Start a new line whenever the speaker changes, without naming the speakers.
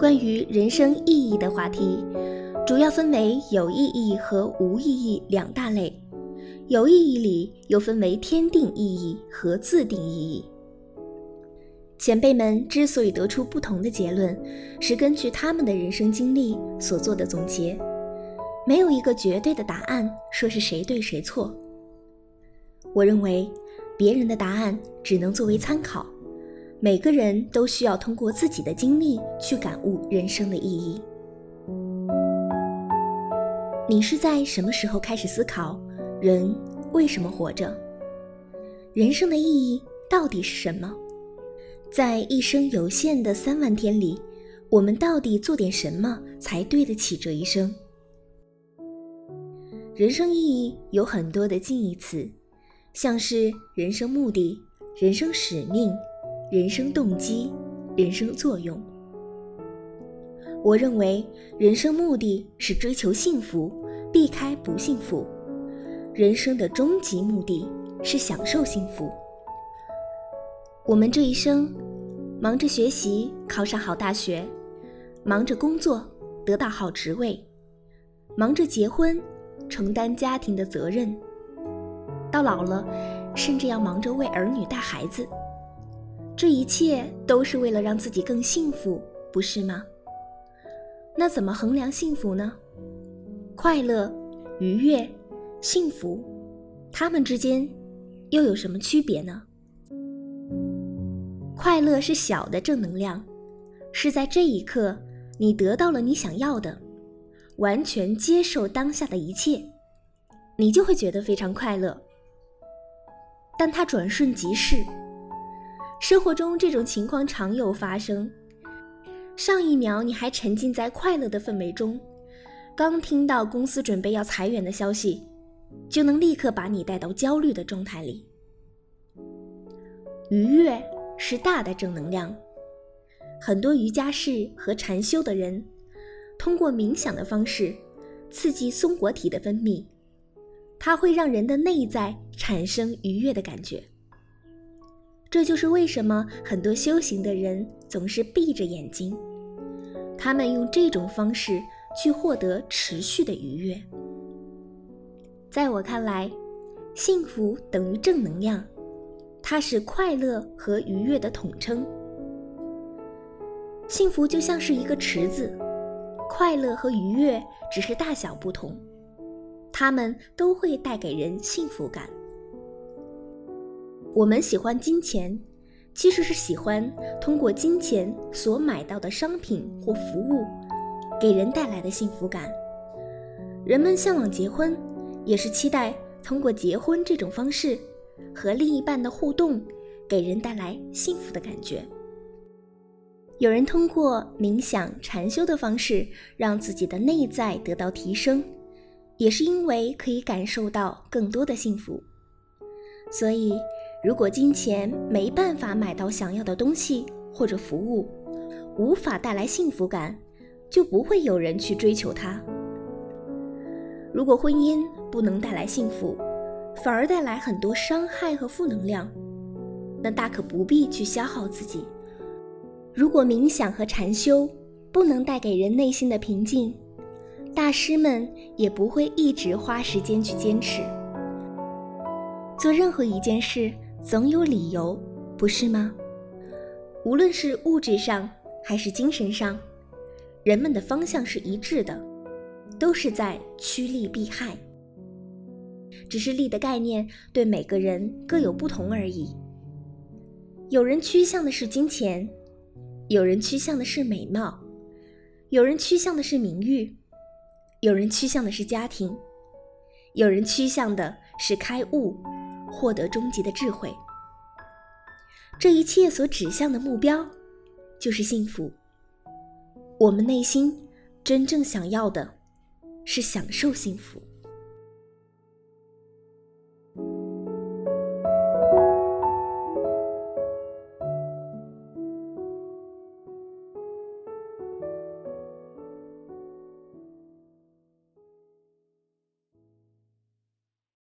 关于人生意义的话题，主要分为有意义和无意义两大类。有意义里又分为天定意义和自定意义。前辈们之所以得出不同的结论，是根据他们的人生经历所做的总结，没有一个绝对的答案，说是谁对谁错。我认为，别人的答案只能作为参考，每个人都需要通过自己的经历去感悟人生的意义。你是在什么时候开始思考人为什么活着？人生的意义到底是什么？在一生有限的三万天里，我们到底做点什么才对得起这一生？人生意义有很多的近义词。像是人生目的、人生使命、人生动机、人生作用。我认为人生目的是追求幸福，避开不幸福；人生的终极目的是享受幸福。我们这一生，忙着学习考上好大学，忙着工作得到好职位，忙着结婚承担家庭的责任。到老了，甚至要忙着为儿女带孩子，这一切都是为了让自己更幸福，不是吗？那怎么衡量幸福呢？快乐、愉悦、幸福，它们之间又有什么区别呢？快乐是小的正能量，是在这一刻你得到了你想要的，完全接受当下的一切，你就会觉得非常快乐。但它转瞬即逝。生活中这种情况常有发生。上一秒你还沉浸在快乐的氛围中，刚听到公司准备要裁员的消息，就能立刻把你带到焦虑的状态里。愉悦是大的正能量。很多瑜伽士和禅修的人，通过冥想的方式，刺激松果体的分泌。它会让人的内在产生愉悦的感觉，这就是为什么很多修行的人总是闭着眼睛，他们用这种方式去获得持续的愉悦。在我看来，幸福等于正能量，它是快乐和愉悦的统称。幸福就像是一个池子，快乐和愉悦只是大小不同。它们都会带给人幸福感。我们喜欢金钱，其实是喜欢通过金钱所买到的商品或服务，给人带来的幸福感。人们向往结婚，也是期待通过结婚这种方式和另一半的互动，给人带来幸福的感觉。有人通过冥想、禅修的方式，让自己的内在得到提升。也是因为可以感受到更多的幸福，所以如果金钱没办法买到想要的东西或者服务，无法带来幸福感，就不会有人去追求它。如果婚姻不能带来幸福，反而带来很多伤害和负能量，那大可不必去消耗自己。如果冥想和禅修不能带给人内心的平静，大师们也不会一直花时间去坚持。做任何一件事，总有理由，不是吗？无论是物质上还是精神上，人们的方向是一致的，都是在趋利避害。只是利的概念对每个人各有不同而已。有人趋向的是金钱，有人趋向的是美貌，有人趋向的是名誉。有人趋向的是家庭，有人趋向的是开悟，获得终极的智慧。这一切所指向的目标，就是幸福。我们内心真正想要的，是享受幸福。